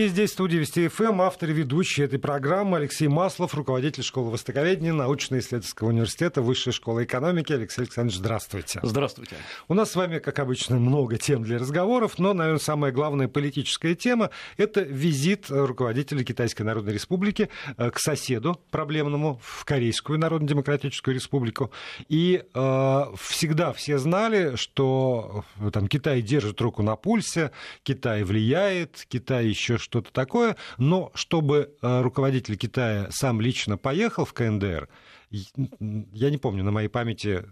И здесь в студии Вести ФМ автор и ведущий этой программы Алексей Маслов, руководитель школы востоковедения научно-исследовательского университета Высшей школы экономики. Алексей Александрович, здравствуйте. Здравствуйте. У нас с вами, как обычно, много тем для разговоров, но, наверное, самая главная политическая тема – это визит руководителя Китайской Народной Республики э, к соседу проблемному в Корейскую Народно-Демократическую Республику. И э, всегда все знали, что э, там, Китай держит руку на пульсе, Китай влияет, Китай еще что-то такое, но чтобы э, руководитель Китая сам лично поехал в КНДР, я не помню, на моей памяти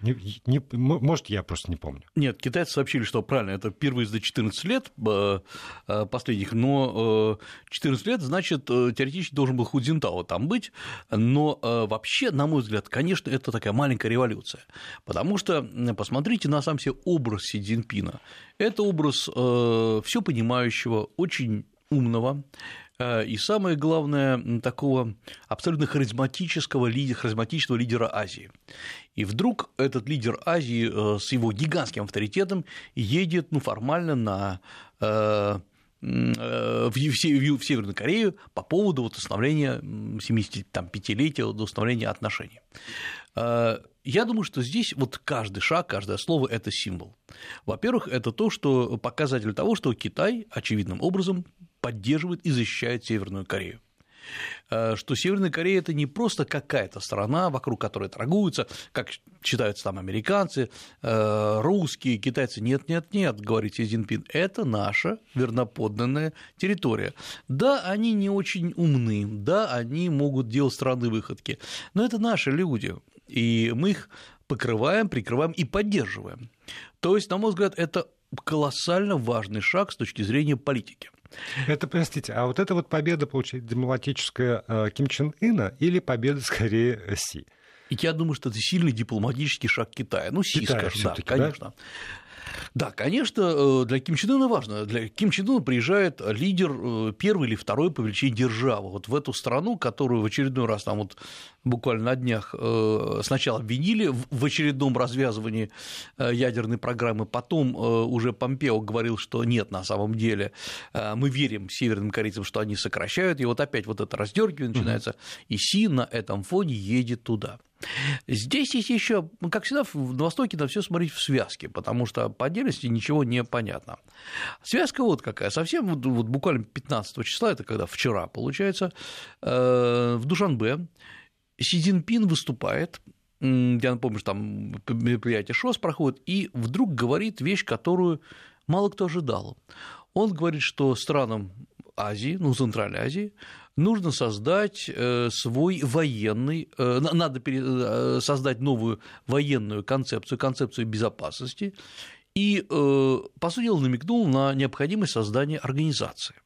не, не, может, я просто не помню. Нет, китайцы сообщили, что правильно, это впервые за 14 лет э, э, последних, но 14 лет, значит, теоретически должен был Худзинтао там быть, но вообще, на мой взгляд, конечно, это такая маленькая революция, потому что, посмотрите на сам себе образ Си Цзиньпина. Это образ все понимающего, очень умного, э, и самое главное, такого абсолютно харизматического, лидера, харизматичного лидера Азии. И вдруг этот лидер Азии э, с его гигантским авторитетом едет ну, формально на э, в Северную Корею по поводу вот установления 75-летия установления отношений. Я думаю, что здесь вот каждый шаг, каждое слово – это символ. Во-первых, это то, что показатель того, что Китай очевидным образом поддерживает и защищает Северную Корею э, что Северная Корея это не просто какая-то страна, вокруг которой торгуются, как считаются там американцы, э, русские, китайцы. Нет, нет, нет, говорит Си Цзиньпин, это наша верноподданная территория. Да, они не очень умны, да, они могут делать странные выходки, но это наши люди, и мы их покрываем, прикрываем и поддерживаем. То есть, на мой взгляд, это колоссально важный шаг с точки зрения политики. Это, простите, а вот это вот победа, получается, демократическая э, Ким Чен Ына или победа скорее Си? И я думаю, что это сильный дипломатический шаг Китая. Ну, Си, Китая скажем, да, конечно. Да? Да, конечно, э, для Ким Чен Ына важно. Для Ким Чен Ына приезжает лидер э, первой или второй по величине державы. Вот в эту страну, которую в очередной раз там вот буквально на днях э, сначала обвинили в очередном развязывании ядерной программы, потом уже Помпео говорил, что нет, на самом деле мы верим северным корейцам, что они сокращают, и вот опять вот это раздергивание начинается, и Си на этом фоне едет туда. Здесь есть еще, ну, как всегда, на Востоке надо все смотреть в связке, потому что по отдельности ничего не понятно. Связка вот какая, совсем вот, вот буквально 15 числа, это когда вчера, получается, э, в Душанбе Си Цзиньпин выступает, я напомню, что там мероприятие ШОС проходит, и вдруг говорит вещь, которую мало кто ожидал. Он говорит, что странам Азии, ну, Центральной Азии, нужно создать э, свой военный, э, надо э, создать новую военную концепцию, концепцию безопасности, и, по сути дела, намекнул на необходимость создания организации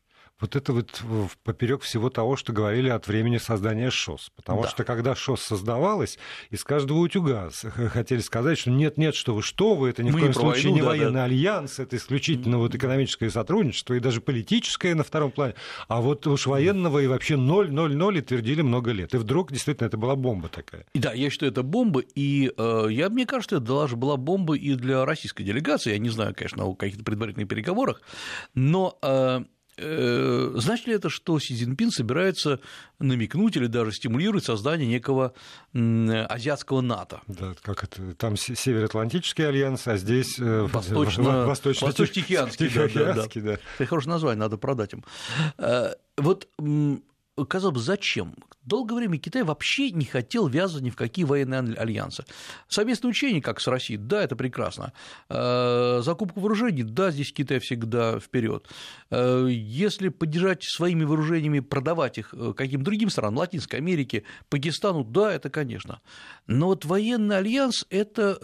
вот это вот поперек всего того, что говорили от времени создания ШОС. Потому да. что когда ШОС создавалось, из каждого утюга хотели сказать, что нет-нет, что вы, что вы, это ни Мы в коем случае войну, не да, военный да. альянс, это исключительно вот экономическое сотрудничество и даже политическое на втором плане. А вот уж военного и вообще ноль, ноль, ноль и твердили много лет. И вдруг действительно это была бомба такая. Да, я считаю, это бомба, и э, я, мне кажется, это даже была бомба и для российской делегации. Я не знаю, конечно, о каких-то предварительных переговорах, но Э, значит ли это, что Си Цзиньпин собирается намекнуть или даже стимулировать создание некого азиатского НАТО? Да, как это, там Североатлантический альянс, а здесь э, Восточно... Восточно-Тихоокеанский. Да, да, да. да. Это хорошее название, надо продать им. Э, вот казалось бы, зачем? Долгое время Китай вообще не хотел ввязывать ни в какие военные альянсы. Совместные учения, как с Россией, да, это прекрасно. Э, закупку вооружений, да, здесь Китай всегда вперед. Э, если поддержать своими вооружениями, продавать их э, каким-то другим странам, Латинской Америке, Пакистану, да, это конечно. Но вот военный альянс – это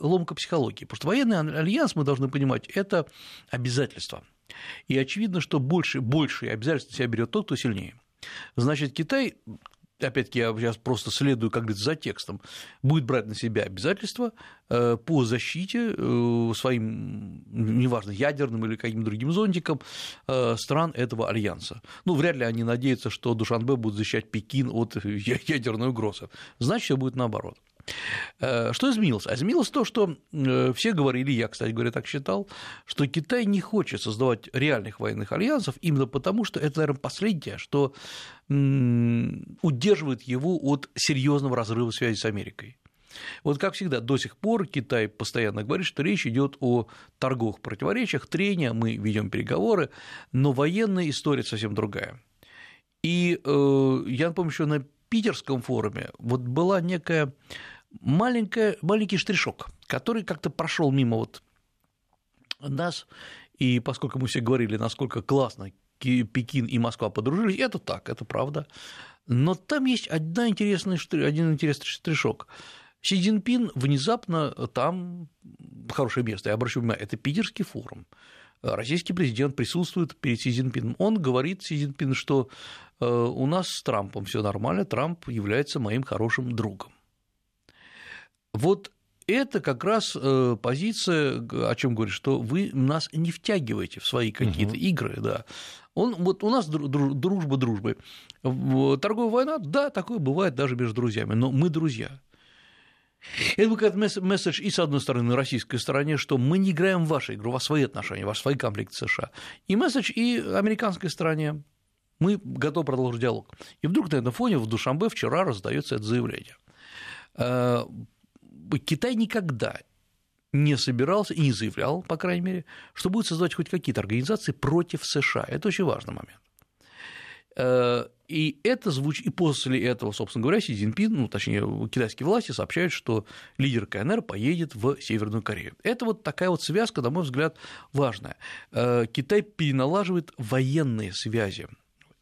ломка психологии, потому что военный альянс, мы должны понимать, это обязательство. И очевидно, что больше, большие обязательства себя берет тот, кто сильнее. Значит, Китай опять-таки я сейчас просто следую, как говорится, за текстом, будет брать на себя обязательства э, по защите э, своим, неважно, ядерным или каким-то другим зонтиком э, стран этого альянса. Ну, вряд ли они надеются, что Душанбе будет защищать Пекин от ядерной угрозы. Значит, все будет наоборот. Э, что изменилось? А изменилось то, что э, все говорили, я, кстати говоря, так считал, что Китай не хочет создавать реальных военных альянсов именно потому, что это, наверное, последнее, что удерживает его от серьезного разрыва связи с Америкой. Вот как всегда, до сих пор Китай постоянно говорит, что речь идет о торговых противоречиях, трения, мы ведем переговоры, но военная история совсем другая. И э, я напомню, что на питерском форуме вот была некая маленькая, маленький штришок, который как-то прошел мимо вот нас, и поскольку мы все говорили, насколько классно Пекин и Москва подружились, это так, это правда. Но там есть одна интересный, один интересный штришок. Си Цзиньпин внезапно там хорошее место, я обращу внимание, это питерский форум. Российский президент присутствует перед Си Цзиньпином. Он говорит Си Цзиньпину, что э, у нас с Трампом все нормально, Трамп является моим хорошим другом. Вот это как раз э, позиция, о чем говорит, что вы нас не втягиваете в свои какие-то угу. игры, да. Он, вот у нас дружба дружбы. Торговая война, да, такое бывает даже между друзьями, но мы друзья. Это будет месседж и с одной стороны российской стороне, что мы не играем в вашу игру, у вас свои отношения, у вас свои комплекты США. И месседж и американской стороне. Мы готовы продолжить диалог. И вдруг на этом фоне в Душамбе вчера раздается это заявление. Китай никогда не собирался и не заявлял, по крайней мере, что будет создавать хоть какие-то организации против США. Это очень важный момент. Э, и это звучит, и после этого, собственно говоря, Си Цзиньпин, ну, точнее, китайские власти сообщают, что лидер КНР поедет в Северную Корею. Это вот такая вот связка, на мой взгляд, важная. Э, Китай переналаживает военные связи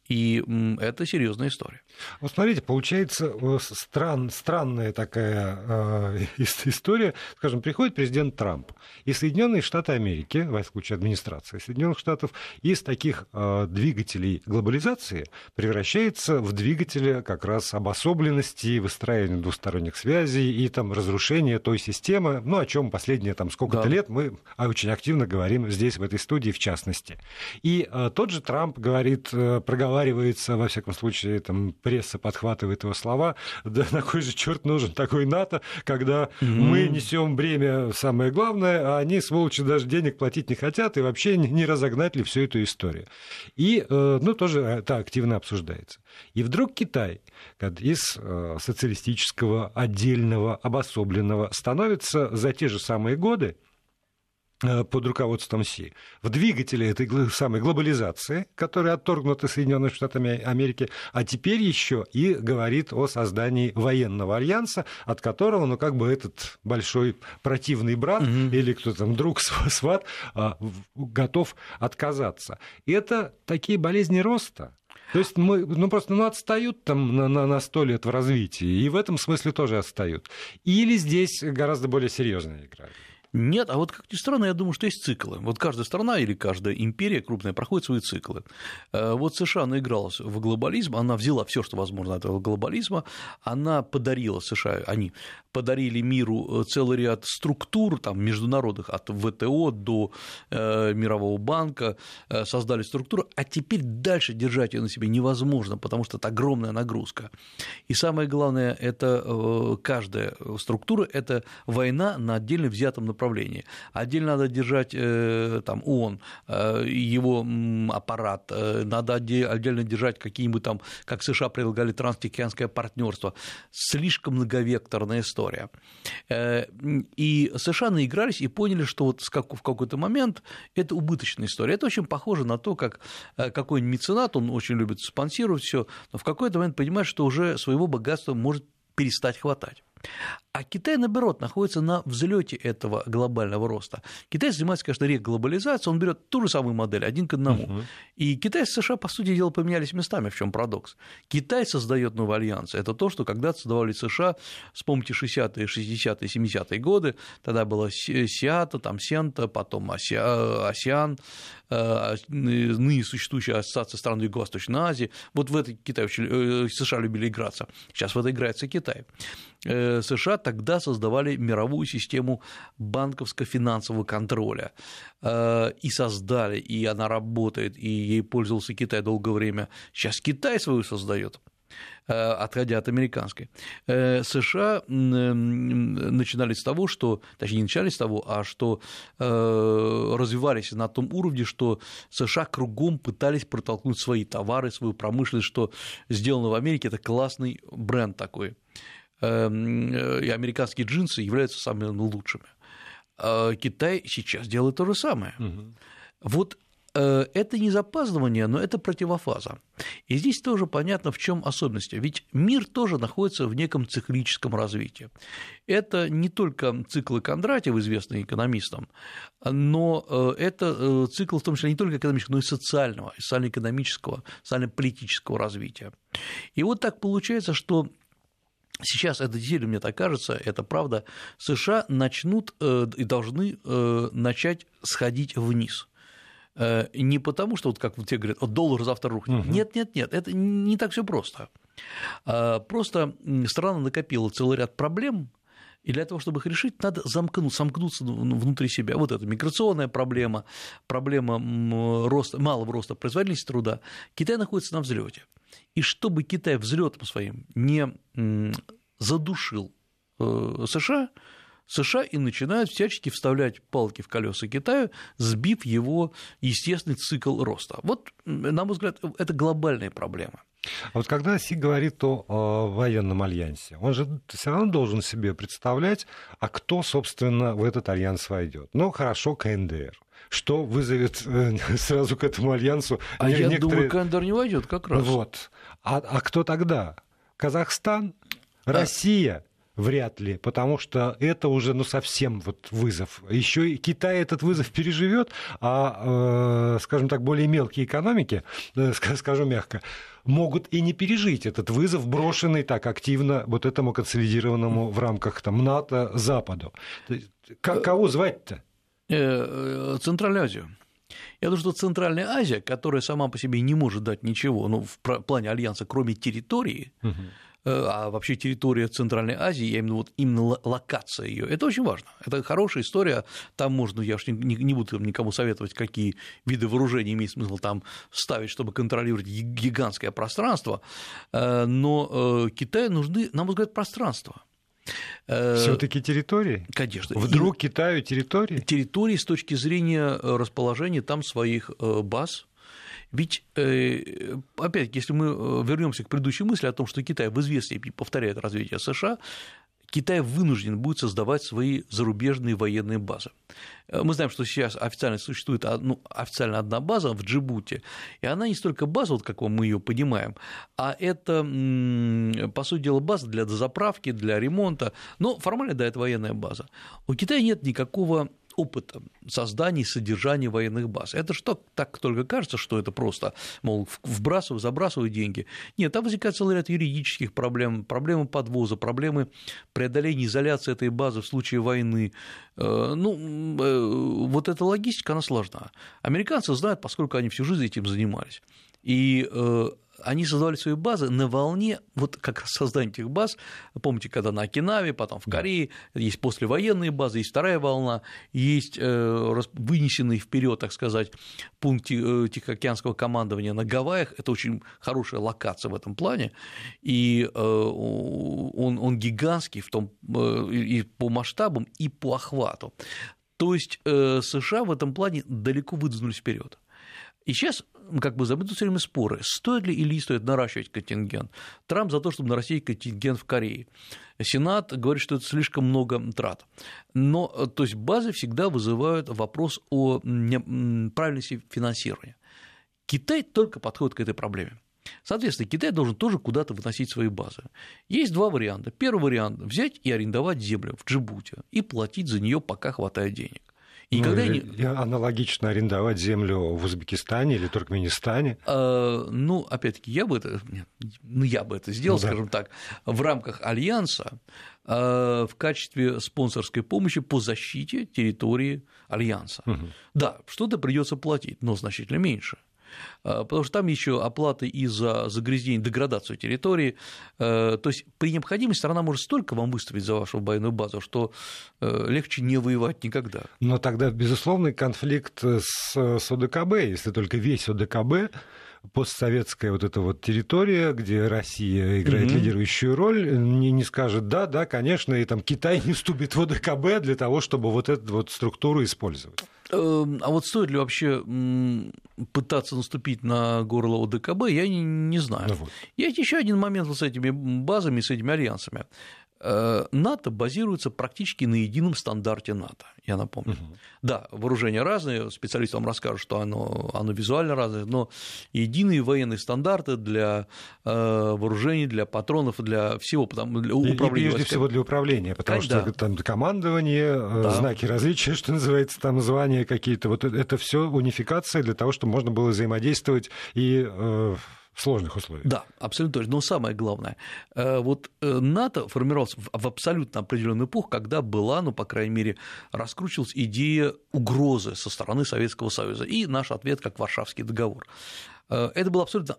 и это серьезная история. Вот смотрите, получается э, стран, странная такая э, история. Скажем, приходит президент Трамп, и Соединенные Штаты Америки, в случае администрации Соединенных Штатов, из таких э, двигателей глобализации превращается в двигатели как раз обособленности, выстраивания двусторонних связей и там разрушения той системы, ну, о чем последние там сколько-то да. лет мы очень активно говорим здесь, в этой студии, в частности. И э, тот же Трамп говорит, э, проговаривает проговаривается, во всяком случае, там пресса подхватывает его слова, да на кой же черт нужен такой НАТО, когда mm-hmm. мы несем бремя самое главное, а они, сволочи, даже денег платить не хотят, и вообще не разогнать ли всю эту историю. И, э, ну, тоже это активно обсуждается. И вдруг Китай из э, социалистического, отдельного, обособленного становится за те же самые годы под руководством Си, в двигателе этой самой глобализации, которая отторгнута Соединенными Штатами Америки, а теперь еще и говорит о создании военного альянса, от которого, ну, как бы этот большой противный брат угу. или кто там, друг, сват, а, готов отказаться. Это такие болезни роста, то есть мы, ну просто ну, отстают там на, на, на 100 лет в развитии, и в этом смысле тоже отстают. Или здесь гораздо более серьезная игра. Нет, а вот как ни странно, я думаю, что есть циклы. Вот каждая страна или каждая империя крупная проходит свои циклы. Э, вот США наигралась в глобализм, она взяла все, что возможно от этого глобализма, она подарила США, они подарили миру э, целый ряд структур там, международных, от ВТО до э, Мирового банка, создали структуру, а теперь дальше держать ее на себе невозможно, потому что это огромная нагрузка. И самое главное, это каждая структура – это война на отдельно взятом направлении направлении. Отдельно надо держать э, там, ООН, э, его аппарат, э, надо отдельно держать какие-нибудь там, как США предлагали, транстихоокеанское партнерство. Слишком многовекторная история. И США наигрались и поняли, что вот в какой-то момент это убыточная история. Это очень похоже на то, как какой-нибудь меценат, он очень любит спонсировать все, но в какой-то момент понимает, что уже своего богатства может перестать хватать. А Китай, наоборот, находится на взлете этого глобального роста. Китай занимается, конечно, реглобализацией, он берет ту же самую модель, один к одному. Угу. И Китай и США, по сути дела, поменялись местами, в чем парадокс. Китай создает новые альянсы. Это то, что когда-то создавали США, вспомните 60-е, 60-е, 70-е годы, тогда было Сиата, там Сента, потом АСИАН, э, ныне существующая ассоциация стран Юго-Восточной Азии. Вот в это Китай э, США любили играться. Сейчас в это играется Китай. Э, США тогда создавали мировую систему банковско-финансового контроля э, и создали, и она работает, и ей пользовался Китай долгое время. Сейчас Китай свою создает. Э, отходя от американской. США начинали с того, что, точнее, не начали с того, а что развивались на том уровне, что США кругом пытались протолкнуть свои товары, свою промышленность, что сделано в Америке, это классный бренд такой. И американские джинсы являются самыми лучшими. Китай сейчас делает то же самое. Угу. Вот Э, это не запаздывание, но это противофаза. И здесь тоже понятно, в чем особенность. Ведь мир тоже находится в неком циклическом развитии. Это не только циклы Кондратьев, известный экономистам, но э, это э, цикл в том числе не только экономического, но и социального, социально-экономического, социально-политического развития. И вот так получается, что Сейчас это действительно, мне так кажется, это правда, США начнут и должны начать сходить вниз. Э, не потому, что, вот как вот те говорят, вот доллар завтра рухнет. Угу. Нет, нет, нет, это не так все просто. А, просто страна накопила целый ряд проблем, и для того, чтобы их решить, надо замкнуть, сомкнуться внутри себя. Вот это миграционная проблема, проблема роста, малого роста производительности труда. Китай находится на взлете. И чтобы Китай взлетом своим не задушил э, США, США и начинают всячески вставлять палки в колеса Китаю, сбив его естественный цикл роста. Вот, на мой взгляд, это глобальная проблема. А вот когда Си говорит о, о военном альянсе, он же все равно должен себе представлять, а кто, собственно, в этот альянс войдет. Ну, хорошо, КНДР что вызовет э, сразу к этому альянсу. А некоторые... я думаю, КНДР не войдет как раз. Вот. А, а кто тогда? Казахстан? Россия? Вряд ли, потому что это уже ну, совсем вот вызов. Еще и Китай этот вызов переживет, а, э, скажем так, более мелкие экономики, э, скажу мягко, могут и не пережить этот вызов, брошенный так активно вот этому консолидированному в рамках там, НАТО Западу. Кого звать-то? Э, Центральную Азию. Я думаю, что Центральная Азия, которая сама по себе не может дать ничего, ну, в плане альянса, кроме территории, угу Э, а вообще территория Центральной Азии, я именно вот именно локация ее, это очень важно. Это хорошая история, там можно, я уж не, не буду никому советовать, какие виды вооружений имеет смысл там ставить, чтобы контролировать гигантское пространство, э, но э, Китаю нужны, на мой взгляд, пространства. Все-таки территории? Конечно. Вдруг И Китаю территории? Территории с точки зрения расположения там своих баз, ведь, э, опять-таки, если мы э, вернемся к предыдущей мысли о том, что Китай в известной повторяет развитие США, Китай вынужден будет создавать свои зарубежные военные базы. Э, мы знаем, что сейчас официально существует ну, официально одна база в Джибуте, и она не столько база, вот как мы ее понимаем, а это, по сути дела, база для дозаправки, для ремонта, но формально, да, это военная база. У Китая нет никакого опыта создания и содержания военных баз. Это что так только кажется, что это просто, мол, вбрасываю, забрасываю деньги. Нет, там возникает целый ряд юридических проблем, проблемы подвоза, проблемы преодоления изоляции этой базы в случае войны. Э, ну, э, вот эта логистика, она сложна. Американцы знают, поскольку они всю жизнь этим занимались. И э, они создавали свои базы на волне, вот как раз создания этих баз, помните, когда на Окинаве, потом в Корее, есть послевоенные базы, есть вторая волна, есть э, вынесенный вперед, так сказать, пункт э, Тихоокеанского командования на Гавайях, это очень хорошая локация в этом плане, и э, он, он гигантский в том, и по масштабам, и по охвату. То есть США в этом плане далеко выдвинулись вперед. И сейчас как бы забыты все время споры, стоит ли или не стоит наращивать контингент. Трамп за то, чтобы нарастить контингент в Корее. Сенат говорит, что это слишком много трат. Но, то есть, базы всегда вызывают вопрос о правильности финансирования. Китай только подходит к этой проблеме. Соответственно, Китай должен тоже куда-то выносить свои базы. Есть два варианта. Первый вариант – взять и арендовать землю в Джибуте и платить за нее, пока хватает денег. И ну, когда они... Аналогично арендовать землю в Узбекистане или Туркменистане? А, ну, опять-таки, я бы это, ну, я бы это сделал, ну, скажем да. так, в рамках Альянса а, в качестве спонсорской помощи по защите территории Альянса. Угу. Да, что-то придется платить, но значительно меньше. А, потому что там еще оплаты и за загрязнение, деградацию территории. А, то есть при необходимости страна может столько вам выставить за вашу военную базу, что э, легче не воевать никогда. Но тогда безусловный конфликт с, с ОДКБ, если только весь ОДКБ постсоветская вот эта вот территория, где Россия играет mm-hmm. лидирующую роль, не, не скажет да, да, конечно, и там Китай не вступит в ОДКБ для того, чтобы вот эту вот структуру использовать. Эм, а вот стоит ли вообще пытаться наступить на горло ОДКБ, я не, не знаю. Ну вот. Есть еще один момент вот с этими базами, с этими альянсами. Э, НАТО базируется практически на едином стандарте НАТО, я напомню. Угу. Да, вооружения разные, специалисты вам расскажут, что оно, оно визуально разное, но единые военные стандарты для э, вооружений, для патронов, для всего, потому, для управления. И прежде всего для управления, потому Конечно. что там командование, э, да. знаки различия, что называется, там звания какие-то, вот это все унификация для того, чтобы можно было взаимодействовать и сложных условиях. Да, абсолютно точно. Но самое главное, э, вот э, НАТО формировалось в абсолютно определенную эпоху, когда была, ну, по крайней мере, раскручивалась идея угрозы со стороны Советского Союза, и наш ответ как Варшавский договор. Э, это было абсолютно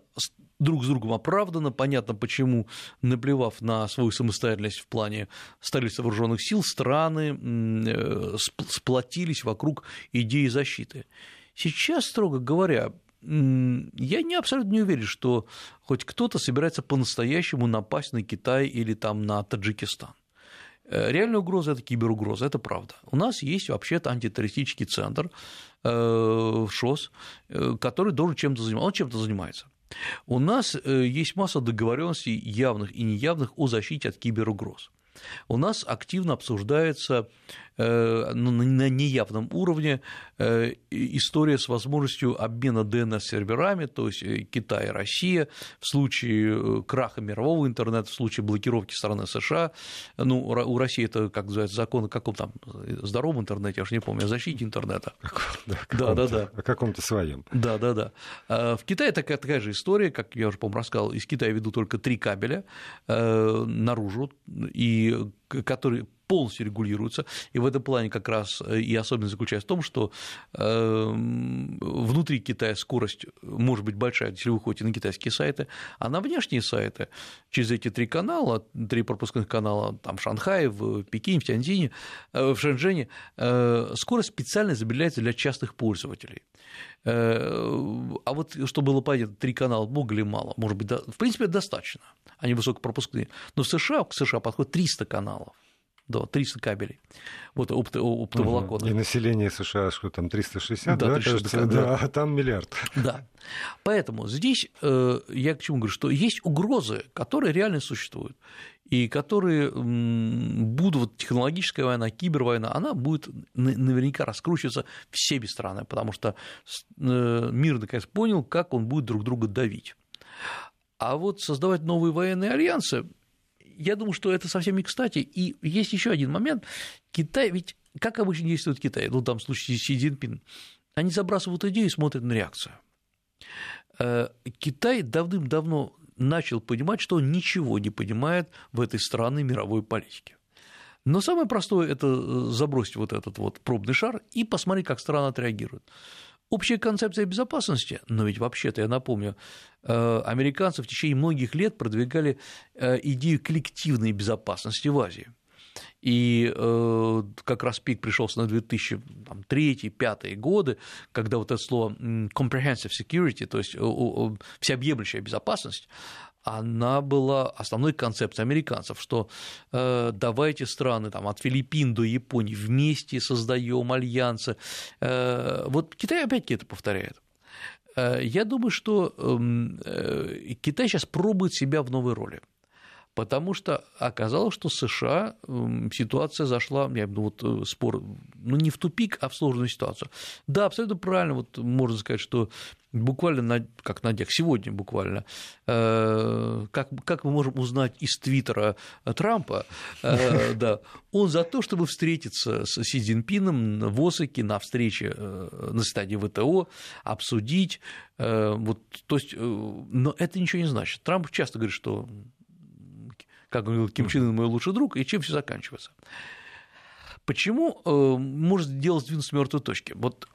друг с другом оправдано, понятно, почему, наплевав на свою самостоятельность в плане столицы вооруженных сил, страны сплотились вокруг идеи защиты. Сейчас, строго говоря, я не абсолютно не уверен, что хоть кто-то собирается по-настоящему напасть на Китай или там на Таджикистан. Э, реальная угроза – это киберугроза, это правда. У нас есть вообще-то антитеррористический центр э, ШОС, э, который должен чем-то заниматься, он чем-то занимается. У нас есть масса договоренностей явных и неявных о защите от киберугроз. У нас активно обсуждается ну, на неявном уровне э, история с возможностью обмена DNS-серверами, то есть э, Китай и Россия в случае краха мирового интернета, в случае блокировки страны США, ну, у России это, как называется, закон о каком там здоровом интернете, я уже не помню, о защите интернета. Да, да, да. О каком-то своем. Да, да, да. А в Китае такая, такая же история, как я уже, по-моему, рассказал, из Китая ведут только три кабеля наружу, и которые полностью регулируются. И в этом плане как раз э, и особенность заключается в том, что эм, внутри Китая скорость может быть большая, если вы ходите на китайские сайты, а на внешние сайты через эти три канала, три пропускных канала, там в Шанхае, в Пекине, в Тяньцзине, э, в Шэньчжэне, э, скорость специально изобретается для частных пользователей. А вот что было понятно, три канала много или мало? Может быть, в принципе, достаточно. Они высокопропускные. Но в США, к США подходит 300 каналов да, 300 кабелей, вот опто, оптоволокон. И население США, что там, 360, да, да 360, кажется, да, да, а там миллиард. Да, поэтому здесь э, я к чему говорю, что есть угрозы, которые реально существуют, и которые будут, вот технологическая война, кибервойна, она будет наверняка раскручиваться всеми странами, потому что э, мир наконец понял, как он будет друг друга давить. А вот создавать новые военные альянсы я думаю, что это совсем не кстати. И есть еще один момент. Китай, ведь как обычно действует Китай, ну, там в случае Си Цзиньпин, они забрасывают идею и смотрят на реакцию. Э, Китай давным-давно начал понимать, что он ничего не понимает в этой странной мировой политике. Но самое простое – это э, забросить вот этот вот пробный шар и посмотреть, как страна отреагирует. Общая концепция безопасности, но ведь вообще-то, я напомню, э, американцы в течение многих лет продвигали э, идею коллективной безопасности в Азии. И э, как раз пик пришелся на 2003-2005 годы, когда вот это слово comprehensive security, то есть всеобъемлющая безопасность, она была основной концепцией американцев, что э, давайте страны там, от Филиппин до Японии вместе создаем альянсы. Э, вот Китай опять-таки это повторяет. Э, я думаю, что эм, э, Китай сейчас пробует себя в новой роли потому что оказалось, что США эм, ситуация зашла, я имею вот э, спор, ну не в тупик, а в сложную ситуацию. Да, абсолютно правильно, вот можно сказать, что буквально, на, как на днях, сегодня буквально, э, как, как мы можем узнать из твиттера Трампа, э, да, он за то, чтобы встретиться с Си Цзиньпином в Осаке на встрече э, на стадии ВТО, обсудить, э, вот, то есть, э, но это ничего не значит. Трамп часто говорит, что как говорил Ким Чен Ын, мой лучший друг, и чем все заканчивается. Почему э, может дело сдвинуться с мертвой точки? Вот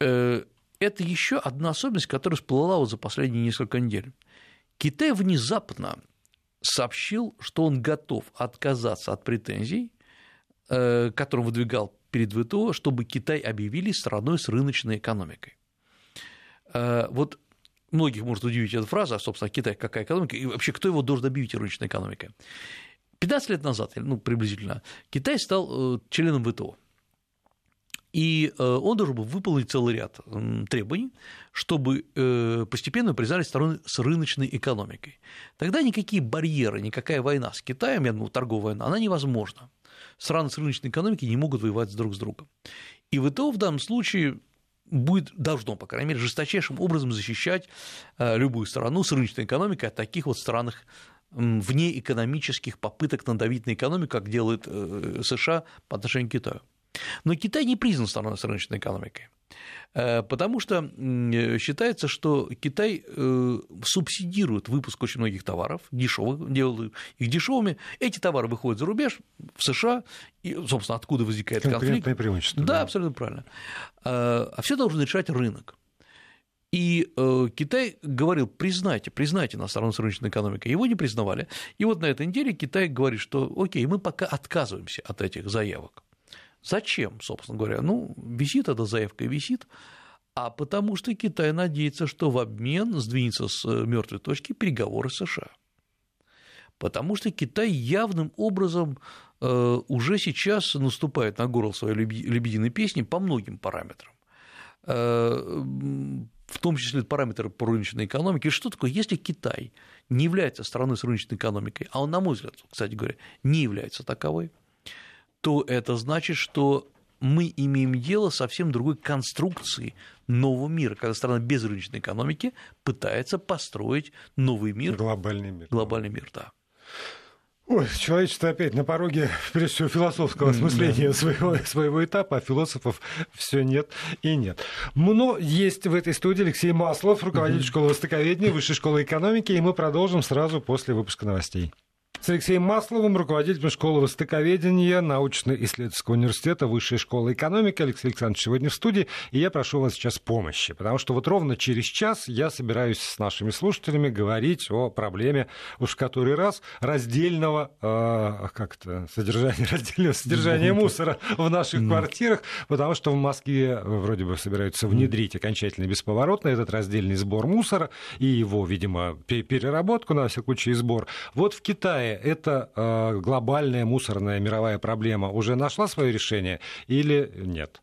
э, это еще одна особенность, которая всплыла вот за последние несколько недель. Китай внезапно сообщил, что он готов отказаться от претензий, э, которые выдвигал перед ВТО, чтобы Китай объявили страной с рыночной экономикой. Вот многих может удивить эта фраза, а, собственно, Китай какая экономика, и вообще кто его должен объявить рыночной экономикой. 15 лет назад, ну, приблизительно, Китай стал э, членом ВТО. И э, он должен был выполнить целый ряд требований, чтобы э, постепенно признали страны с рыночной экономикой. Тогда никакие барьеры, никакая война с Китаем, я думаю, торговая война, она невозможна. Страны с рыночной экономикой не могут воевать друг с другом. И ВТО в данном случае будет, должно, по крайней мере, жесточайшим образом защищать любую страну с рыночной экономикой от таких вот странных вне экономических попыток надавить на экономику, как делает э, США по отношению к Китаю. Но Китай не признан страной с рыночной экономикой, э, потому что считается, что Китай э, субсидирует выпуск очень многих товаров, дешевых, делает их дешевыми. Эти товары выходят за рубеж, в США, и, собственно, откуда возникает конфликт. преимущество. Да, да, абсолютно правильно. А все должен решать рынок. И э, Китай говорил, признайте, признайте нас сторону с рыночной экономикой. Его не признавали. И вот на этой неделе Китай говорит, что окей, мы пока отказываемся от этих заявок. Зачем, собственно говоря? Ну, висит эта заявка висит, а потому что Китай надеется, что в обмен сдвинется с э, мертвой точки переговоры США. Потому что Китай явным образом э, уже сейчас наступает на горло своей лебединой песни по многим параметрам в том числе параметры по рыночной экономике. И что такое, если Китай не является страной с рыночной экономикой, а он, на мой взгляд, кстати говоря, не является таковой, то это значит, что мы имеем дело с совсем другой конструкцией нового мира, когда страна без рыночной экономики пытается построить новый мир. Глобальный мир. Глобальный мир, да. Ой, человечество опять на пороге, прежде всего, философского осмысления да. своего, своего этапа, а философов все нет и нет. Но есть в этой студии Алексей Маслов, руководитель школы востоковедения, Высшей школы экономики, и мы продолжим сразу после выпуска новостей с Алексеем Масловым, руководителем школы востоковедения научно-исследовательского университета Высшей школы экономики. Алексей Александрович сегодня в студии, и я прошу вас сейчас помощи, потому что вот ровно через час я собираюсь с нашими слушателями говорить о проблеме уж в который раз раздельного э, как то содержания, раздельного содержания мусора в наших квартирах, потому что в Москве вроде бы собираются внедрить окончательно бесповоротно этот раздельный сбор мусора и его, видимо, переработку на всякий случай сбор. Вот в Китае эта э, глобальная мусорная мировая проблема уже нашла свое решение или нет?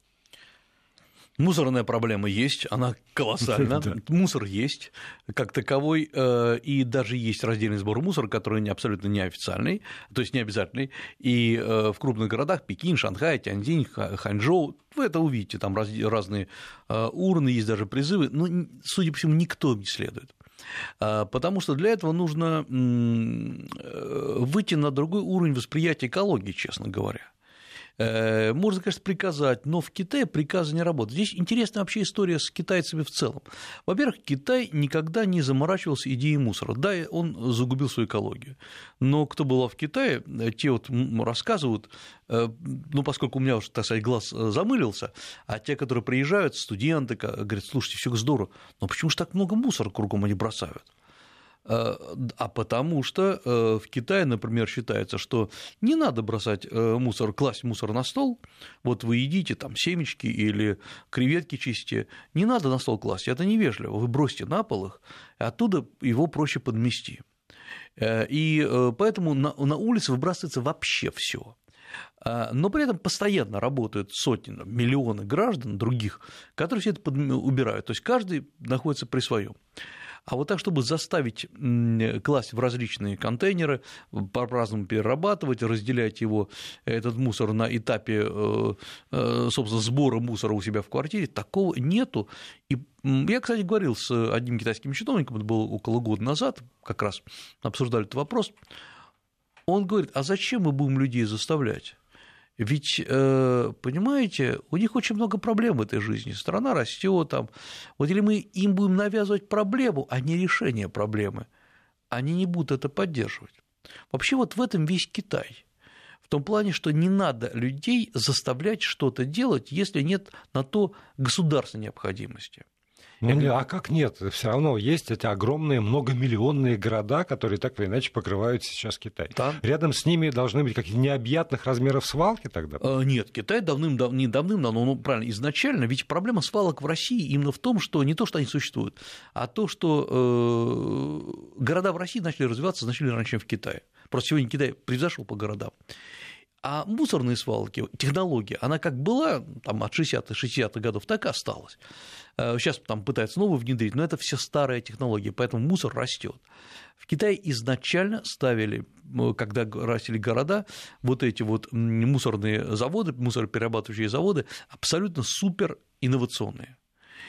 Мусорная проблема есть, она колоссальна. Мусор есть как таковой, э, и даже есть раздельный сбор мусора, который абсолютно неофициальный, то есть не обязательный. И э, в крупных городах Пекин, Шанхай, Тяньцзинь, Ханчжоу, вы это увидите, там разные урны, есть даже призывы, но, судя по всему, никто не следует. А, потому что для этого нужно э, выйти на другой уровень восприятия экологии, честно говоря. Э, можно, конечно, приказать, но в Китае приказы не работают. Здесь интересная вообще история с китайцами в целом. Во-первых, Китай никогда не заморачивался идеей мусора. Да, он загубил свою экологию. Но кто был в Китае, те вот рассказывают, э, ну, поскольку у меня уже, так сказать, глаз э, замылился, а те, которые приезжают, студенты, говорят, слушайте, все здорово, но почему же так много мусора кругом они бросают? Э, а потому что э, в Китае, например, считается, что не надо бросать э, мусор, класть мусор на стол, вот вы едите там семечки или креветки чистите, не надо на стол класть, это невежливо, вы бросьте на пол их, и оттуда его проще подмести. И поэтому на, на улице выбрасывается вообще все. Но при этом постоянно работают сотни, миллионы граждан других, которые все это убирают. То есть каждый находится при своем. А вот так, чтобы заставить класть в различные контейнеры, по-разному перерабатывать, разделять его, этот мусор на этапе, э, э, собственно, сбора мусора у себя в квартире, такого нету. И я, кстати, говорил с одним китайским чиновником, это было около года назад, как раз обсуждали этот вопрос, он говорит, а зачем мы будем людей заставлять? Ведь, э, понимаете, у них очень много проблем в этой жизни. Страна растет там. Вот или мы им будем навязывать проблему, а не решение проблемы, они не будут это поддерживать. Вообще вот в этом весь Китай. В том плане, что не надо людей заставлять что-то делать, если нет на то государственной необходимости. Ну, а как нет? Все равно есть эти огромные многомиллионные города, которые так или иначе покрывают сейчас Китай. Да. Рядом с ними должны быть какие-то необъятных размеров свалки тогда? А, нет, Китай давным-давно, не давным-давно, ну правильно, изначально, ведь проблема свалок в России именно в том, что не то, что они существуют, а то, что э, города в России начали развиваться значительно раньше, чем в Китае. Просто сегодня Китай превзошел по городам. А мусорные свалки, технология, она как была там, от 60-х, 60-х годов, так и осталась. Сейчас э, там пытаются новую внедрить, но это все старые технологии, поэтому мусор растет. В Китае изначально ставили, когда растили города, вот эти вот мусорные заводы, мусороперерабатывающие заводы абсолютно супер инновационные.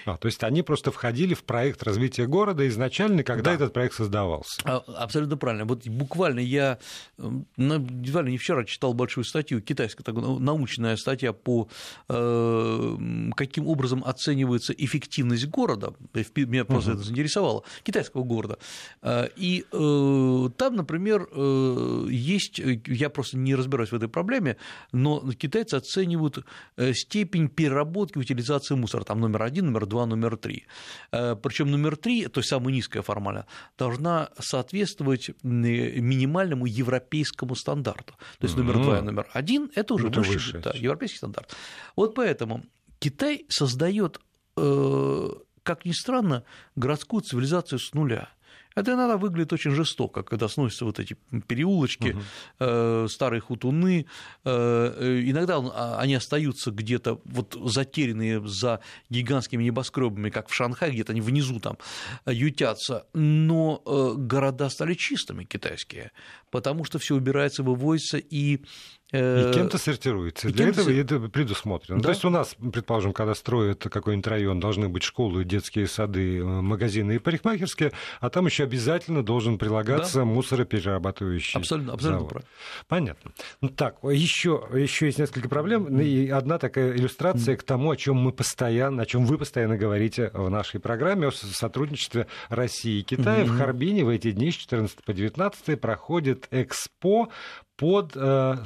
А, то есть они просто входили в проект развития города изначально, когда да. этот проект создавался. А, абсолютно правильно. Вот буквально я буквально не вчера читал большую статью, китайская так, научная статья по э, каким образом оценивается эффективность города. Меня просто угу. это заинтересовало. Китайского города. Э, и э, там, например, э, есть, я просто не разбираюсь в этой проблеме, но китайцы оценивают степень переработки утилизации мусора. Там номер один, номер два, номер три. Э, Причем номер три, то есть самая низкая формально, должна соответствовать минимальному европейскому стандарту. То есть номер два и номер один – это уже это выше, выше. Да, европейский стандарт. Вот поэтому Китай создает, э, как ни странно, городскую цивилизацию с нуля – это иногда выглядит очень жестоко, когда сносятся вот эти переулочки, угу. старые хутуны. Э, э, иногда а, они остаются где-то вот затерянные за гигантскими небоскребами, как в Шанхае, где-то они внизу там ютятся. Но города стали чистыми китайские, потому что все убирается, вывозится, и Э, и кем-то сортируется. И Для этого это предусмотрено. Да? То есть у нас, предположим, когда строят какой-нибудь район, должны быть школы, детские сады, э, магазины и парикмахерские, а там еще обязательно должен прилагаться да? мусороперерабатывающий Абсолютно, абсолютно завод. Понятно. Ну, так, еще, еще есть несколько проблем. И одна такая иллюстрация к тому, о чем мы постоянно, о чем вы постоянно говорите в нашей программе, о сотрудничестве России и Китая. В Харбине в эти дни с 14 по 19 проходит экспо под э,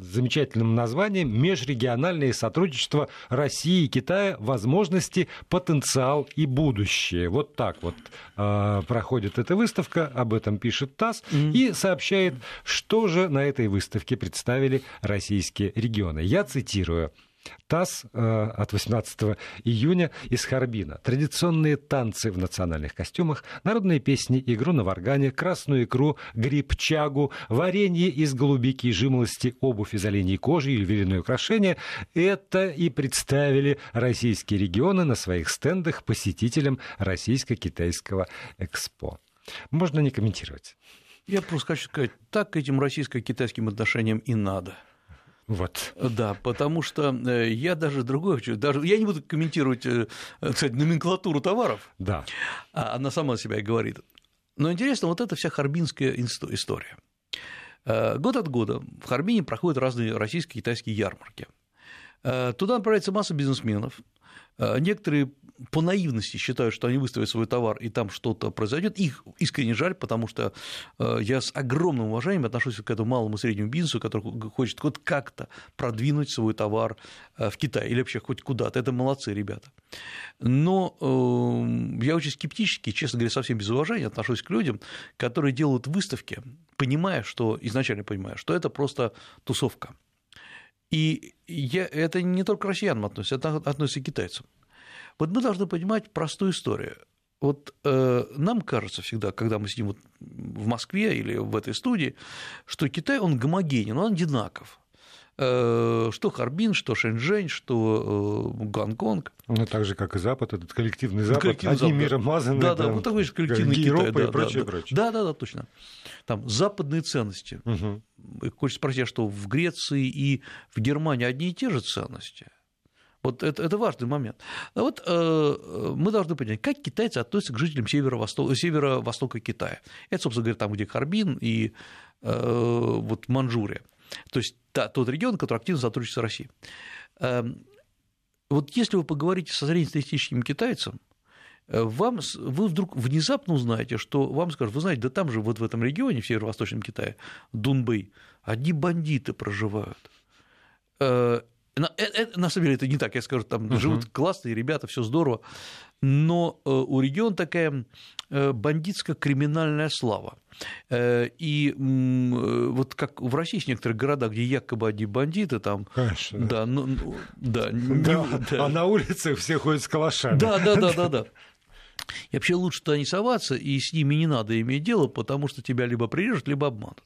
замечательным названием «Межрегиональное сотрудничество России и Китая. Возможности, потенциал и будущее». Вот так вот э, проходит эта выставка, об этом пишет ТАСС mm-hmm. и сообщает, что же на этой выставке представили российские регионы. Я цитирую. ТАСС э, от 18 июня из Харбина. Традиционные танцы в национальных костюмах, народные песни, игру на варгане, красную икру, грибчагу, варенье из голубики, жимолости, обувь из оленей кожи и ювелирные украшения – это и представили российские регионы на своих стендах посетителям российско-китайского экспо. Можно не комментировать. Я просто хочу сказать, так этим российско-китайским отношениям и надо – вот. Да, потому что э, я даже другое хочу, даже я не буду комментировать, э, кстати, номенклатуру товаров. Да. А она сама себя и говорит. Но интересно, вот эта вся харбинская история. Э, год от года в Харбине проходят разные российские и китайские ярмарки. Туда отправляется масса бизнесменов, Э, некоторые по наивности считают, что они выставят свой товар, и там что-то произойдет. Их искренне жаль, потому что э, я с огромным уважением отношусь к этому малому и среднему бизнесу, который хочет хоть как-то продвинуть свой товар э, в Китай или вообще хоть куда-то. Это молодцы ребята. Но я очень скептически, честно говоря, совсем без уважения отношусь к людям, которые делают выставки, понимая, что, изначально понимая, что это просто тусовка и я, это не только к россиянам относится, это относится и к китайцам. Вот мы должны понимать простую историю. Вот э, нам кажется всегда, когда мы сидим вот в Москве или в этой студии, что Китай, он гомогенен, он одинаков. Э, что Харбин, что Шэньчжэнь, что э, Гонконг. Ну, так же, как и Запад, этот коллективный Запад, коллективный одним Запад. миром мазанный. Да, да, вот такой же коллективный Китай. Европа да, и прочее, да, прочее. Да, да, да, точно. Там западные ценности. Угу. Хочется спросить, а что в Греции и в Германии одни и те же ценности? Вот это, это важный момент. А вот э, мы должны понять, как китайцы относятся к жителям северо-востока, северо-востока Китая. Это, собственно говоря, там, где Харбин и э, вот Манчжурия. То есть та, тот регион, который активно сотрудничает с Россией. Эм, вот если вы поговорите со среднестатистическим китайцем, э, вам, вы вдруг внезапно узнаете, что вам скажут, вы знаете, да там же вот в этом регионе, в северо-восточном Китае, Дунбэй, одни бандиты проживают. Э, на, это, на самом деле это не так, я скажу, там uh-huh. живут классные ребята, все здорово, но у региона такая бандитско-криминальная слава. И вот как в России есть некоторые города, где якобы одни бандиты, там... Конечно. Да, ну, да, да, да. А на улицах все ходят с калашами. Да, да, да, да, да. И вообще лучше туда не соваться, и с ними не надо иметь дело, потому что тебя либо прирежут, либо обманут.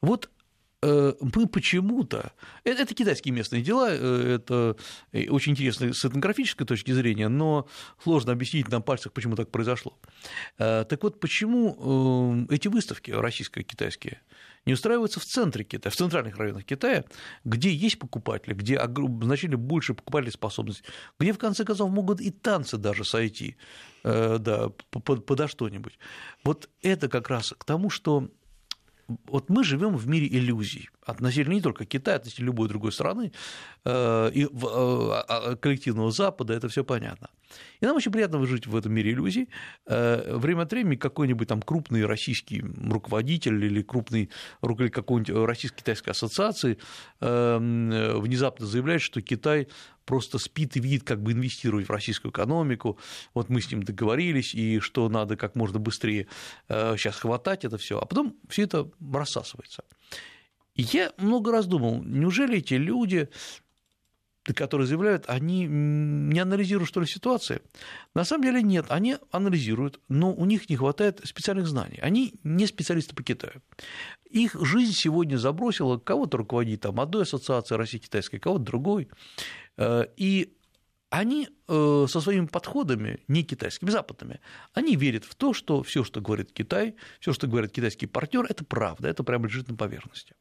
Вот э, мы почему-то... Это, это китайские местные дела, э, это очень интересно с этнографической точки зрения, но сложно объяснить на пальцах, почему так произошло. Э, так вот, почему эти выставки российско-китайские не устраиваются в центре Китая, в центральных районах Китая, где есть покупатели, где значительно больше покупательной способности, где, в конце концов, могут и танцы даже сойти, э, да, подо что-нибудь. Вот это как раз к тому, что вот мы живем в мире иллюзий относительно не только Китая, относительно любой другой страны э, и э, а, а, коллективного Запада, это все понятно. И нам очень приятно жить в этом мире иллюзий. Э, время от времени какой-нибудь там крупный российский руководитель или крупный руководитель какой-нибудь российско-китайской ассоциации внезапно заявляет, что Китай просто спит и видит, как бы инвестировать в российскую экономику. Вот мы с ним договорились, и что надо как можно быстрее сейчас хватать это все, а потом все это рассасывается. И я много раз думал, неужели эти люди, которые заявляют, они не анализируют, что ли, ситуации? На самом деле нет, они анализируют, но у них не хватает специальных знаний. Они не специалисты по Китаю. Их жизнь сегодня забросила, кого-то руководит там одной ассоциацией России-Китайской, кого-то другой. Э, и они э, со своими подходами, не китайскими, западными, они верят в то, что все, что говорит Китай, все, что говорит китайский партнер, это правда, это прямо лежит на поверхности.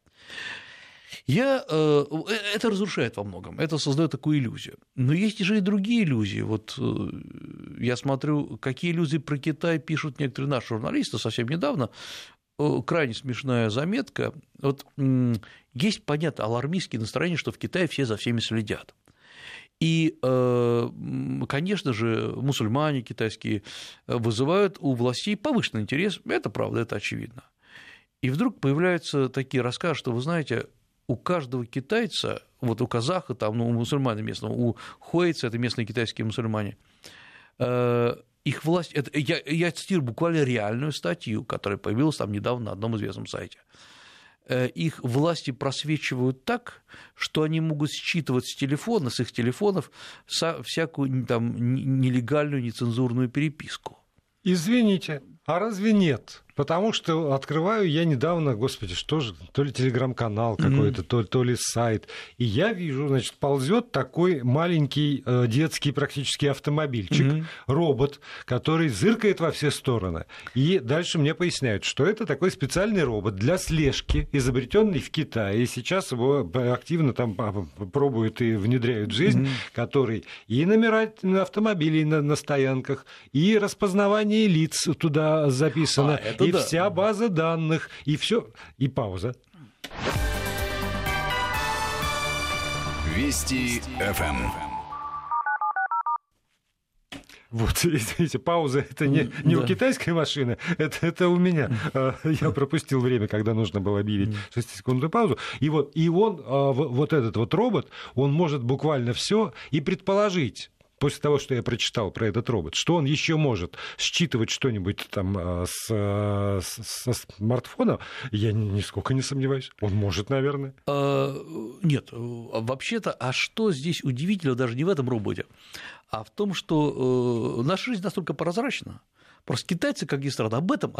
Я, э, э, это разрушает во многом, это создает такую иллюзию. Но есть же и другие иллюзии. Вот я смотрю, какие иллюзии про Китай пишут некоторые наши журналисты совсем недавно. Крайне смешная заметка. Вот есть, понятно, алармистские настроения, что в Китае все за всеми следят. И, э, конечно же, мусульмане китайские вызывают у властей повышенный интерес, это правда, это очевидно. И вдруг появляются такие рассказы, что, вы знаете, у каждого китайца, вот у казаха, там, ну, у мусульмана местного, у хуэйца, это местные китайские мусульмане, э, их власть, это, я, я цитирую буквально реальную статью, которая появилась там недавно на одном известном сайте – Э, их власти просвечивают так, что они могут считывать с телефона, с их телефонов всякую там, нелегальную, нецензурную переписку. Извините, а разве нет? Потому что открываю я недавно, господи, что же, то ли телеграм-канал какой-то, mm-hmm. то, то ли сайт, и я вижу, значит, ползет такой маленький э, детский практически автомобильчик, mm-hmm. робот, который зыркает во все стороны. И дальше мне поясняют, что это такой специальный робот для слежки, изобретенный в Китае, и сейчас его активно там пробуют и внедряют в жизнь, mm-hmm. который и номера автомобилей на, на стоянках, и распознавание лиц туда записано, а, и да. вся база данных, и все, и пауза. Вести ФМ. Вот, извините, пауза это не, не да. у китайской машины, это, это у меня. А, я пропустил время, когда нужно было объявить 6-секундную паузу. И вот, и он, а, вот этот вот робот, он может буквально все и предположить, после того, что я прочитал про этот робот, что он еще может считывать что-нибудь там а, с, а, с, со смартфона, я нисколько не сомневаюсь. Он может, наверное. А, нет, вообще-то, а что здесь удивительно даже не в этом роботе, а в том, что э, наша жизнь настолько прозрачна, Просто китайцы, как ни странно, об этом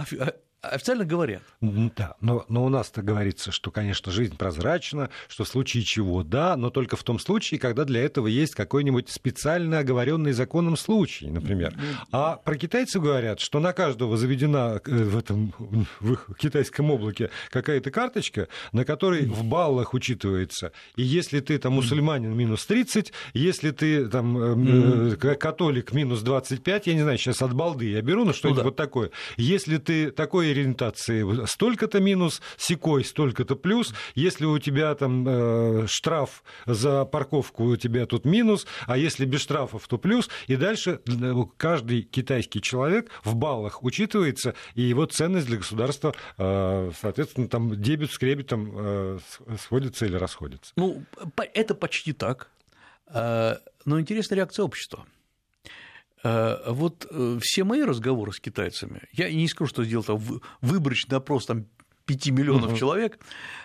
официально говорят. Да, но, но у нас-то говорится, что, конечно, жизнь прозрачна, что в случае чего да, но только в том случае, когда для этого есть какой-нибудь специально оговоренный законом случай, например. А про китайцев говорят, что на каждого заведена э, в этом в их китайском облаке какая-то карточка, на которой в баллах учитывается. И если ты там мусульманин минус 30, если ты там э, э, католик минус 25, я не знаю, сейчас от балды я беру, ну что-нибудь ну, да. вот такое. Если ты такой ориентации, столько-то минус, секой столько-то плюс. Если у тебя там э, штраф за парковку, у тебя тут минус, а если без штрафов, то плюс. И дальше э, каждый китайский человек в баллах учитывается, и его ценность для государства, э, соответственно, там дебет с кребетом э, сходится или расходится. Ну, это почти так. Э, но интересная реакция общества. Вот все мои разговоры с китайцами, я не скажу, что сделал там выборочный опрос там 5 миллионов угу. человек,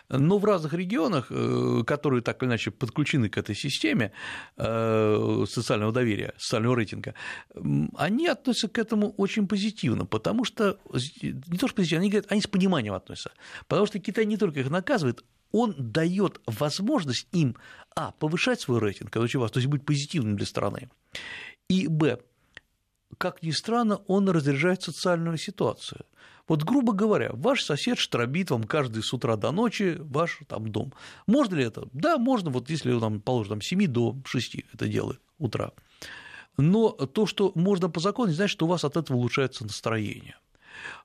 но в разных регионах, э, которые так или иначе подключены к этой системе э, социального доверия, социального рейтинга, они относятся к этому очень позитивно, потому что не то что позитивно, они говорят, они с пониманием относятся, потому что Китай не только их наказывает, он дает возможность им, а, повышать свой рейтинг, это очень важно, то есть быть позитивным для страны, и, б, как ни странно, он разряжает социальную ситуацию. Вот, грубо говоря, ваш сосед штробит вам каждый с утра до ночи ваш там дом. Можно ли это? Да, можно, вот если он там, положим, там, с 7 до 6 это делает утра. Но то, что можно по закону, не значит, что у вас от этого улучшается настроение.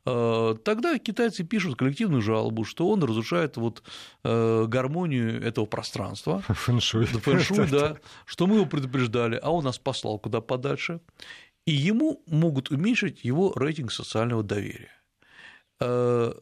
Э, тогда китайцы пишут коллективную жалобу, что он разрушает вот э, гармонию этого пространства. Фэншуй. Фэншуй, да, что мы его предупреждали, а он нас послал куда подальше. И ему могут уменьшить его рейтинг социального доверия. Э,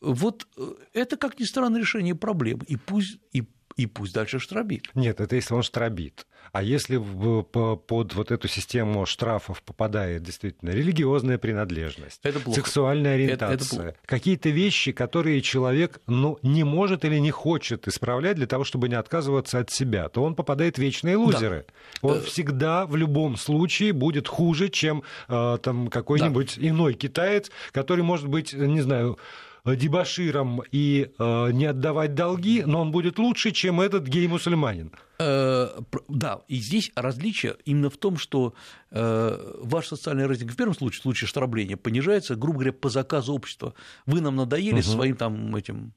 вот э, это, как ни странно, решение проблемы. И пусть, и, и пусть дальше штробит. Нет, это если он штробит. А если под вот эту систему штрафов попадает действительно религиозная принадлежность, это сексуальная ориентация, это, это какие-то вещи, которые человек ну, не может или не хочет исправлять для того, чтобы не отказываться от себя, то он попадает в вечные лузеры. Да. Он э... всегда в любом случае будет хуже, чем э, там какой-нибудь да. иной китаец, который может быть, не знаю, дебаширом и э, не отдавать долги, но он будет лучше, чем этот гей-мусульманин. Э, да, и здесь различие именно в том, что э, ваш социальный рейтинг в первом случае, в случае штрабления, понижается, грубо говоря, по заказу общества. Вы нам надоели угу. своим там этим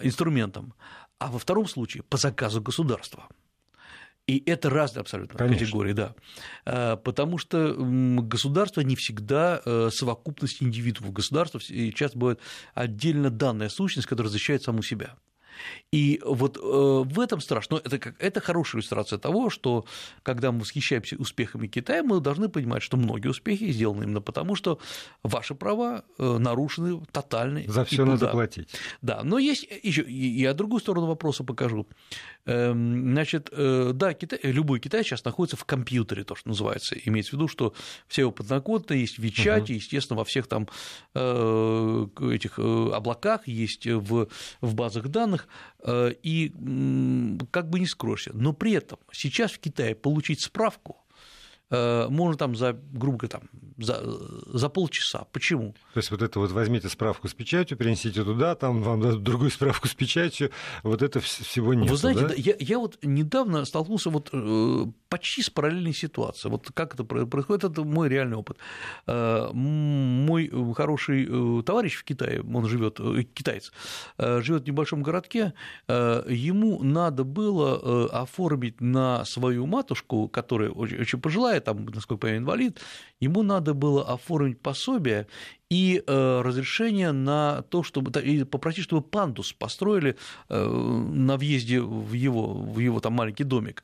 инструментом. А во втором случае по заказу государства. И это разные абсолютно Конечно. категории, да. А, потому что государство не всегда э, совокупность индивидуумов. Государство часто бывает отдельно данная сущность, которая защищает саму себя. И вот э, в этом страшно. Это, как, это хорошая иллюстрация того, что когда мы восхищаемся успехами Китая, мы должны понимать, что многие успехи сделаны именно потому, что ваши права э, нарушены тотально. За все надо платить. Да, но есть еще, я другую сторону вопроса покажу. Эм, значит, э, да, Китай, любой Китай сейчас находится в компьютере, то, что называется. Имеется в виду, что все его подноготные есть в Вичате, угу. естественно, во всех там этих облаках, есть в, в базах данных. Э, и как бы не скроешься. Но при этом сейчас в Китае получить справку Э, можно там за, грубо говоря, там, за, за полчаса. Почему? То есть вот это вот возьмите справку с печатью, перенесите туда, там вам дадут другую справку с печатью, вот это всего нет. Вы знаете, да? я, я вот недавно столкнулся вот э, почти с параллельной ситуацией. Вот как это происходит, это мой реальный опыт. Э, мой хороший товарищ в Китае, он живет, китаец, живет в небольшом городке, ему надо было оформить на свою матушку, которая очень, пожилая, там, насколько я инвалид, ему надо было оформить пособие и э, разрешение на то, чтобы и попросить, чтобы пандус построили э, на въезде в его, в его там маленький домик.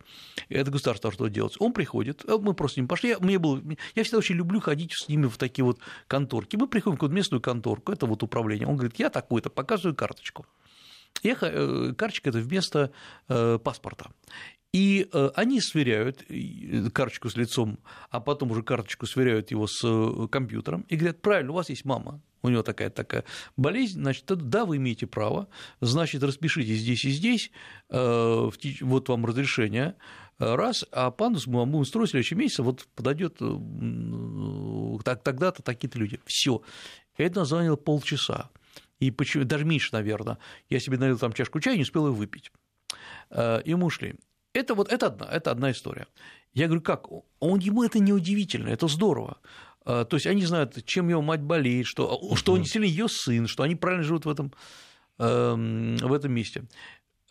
Это государство что делать. Он приходит, э, мы просто с ним пошли. Я, мне было, я всегда очень люблю ходить с ними в такие вот конторки. Мы приходим в какую-то местную конторку, это вот управление. Он говорит, я такой-то, показываю карточку. Эхо, карточка – это вместо паспорта. И э, они сверяют э, карточку с лицом, а потом уже карточку сверяют его с э, компьютером и говорят, правильно, у вас есть мама, у него такая такая болезнь, значит, да, вы имеете право, значит, распишитесь здесь и здесь, вот вам разрешение, раз, а пандус мы вам будем строить в следующем месяце, вот подойдет тогда-то такие-то люди. Все. Это заняло полчаса. И почему, даже меньше, наверное. Я себе налил там чашку чая, не успел ее выпить. И мы ушли. Это вот это одна, это одна история. Я говорю, как? Он, ему это не удивительно, это здорово. А, то есть они знают, чем его мать болеет, что, что он действительно ее сын, что они правильно живут в этом, эм, в этом месте.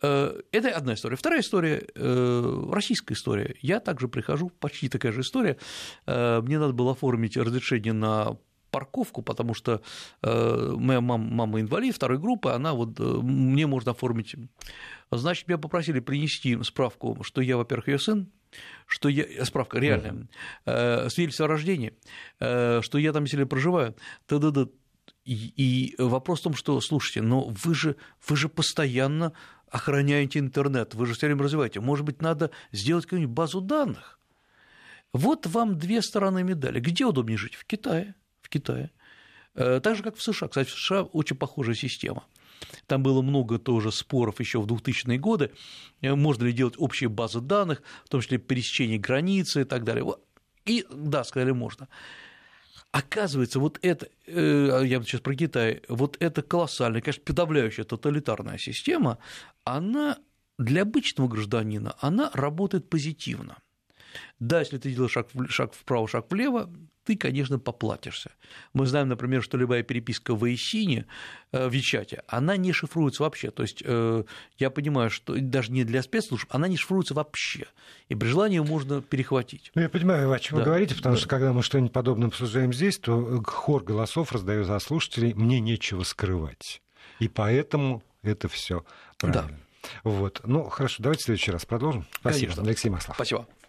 Э, это одна история. Вторая история э, – российская история. Я также прихожу, почти такая же история. Э, мне надо было оформить разрешение на парковку, потому что моя мама, мама инвалид второй группы, она вот мне можно оформить Значит, меня попросили принести справку, что я, во-первых, ее сын, что я, э, справка реальная, э, свидетельство о рождении, э, что я там себе проживаю, да-да-да. И, и вопрос в том, что, слушайте, но вы же, вы же постоянно охраняете интернет, вы же все время развиваете. Может быть, надо сделать какую-нибудь базу данных, Вот вам две стороны медали. Где удобнее жить? В Китае. В Китае. Э, так же, как в США. Кстати, в США очень похожая система. Там было много тоже споров еще в 2000-е годы, э, можно ли делать общие базы данных, в том числе пересечение границы и так далее. И да, сказали, можно. Оказывается, вот это, э, я сейчас про Китай, вот эта колоссальная, конечно, подавляющая тоталитарная система, она для обычного гражданина, она работает позитивно. Да, если ты делаешь шаг, шаг вправо, шаг влево, ты, конечно, поплатишься. Мы знаем, например, что любая переписка в Эйсине, э, в Вичате, она не шифруется вообще. То есть э, я понимаю, что даже не для спецслужб, она не шифруется вообще. И при желании ее можно перехватить. Ну, я понимаю, о чем да. вы говорите, потому да. что когда мы что-нибудь подобное обсуждаем здесь, то хор голосов раздаю за слушателей, мне нечего скрывать. И поэтому это все правильно. Да. Вот. Ну, хорошо, давайте в следующий раз продолжим. Спасибо, Конечно. Алексей Маслов. Спасибо.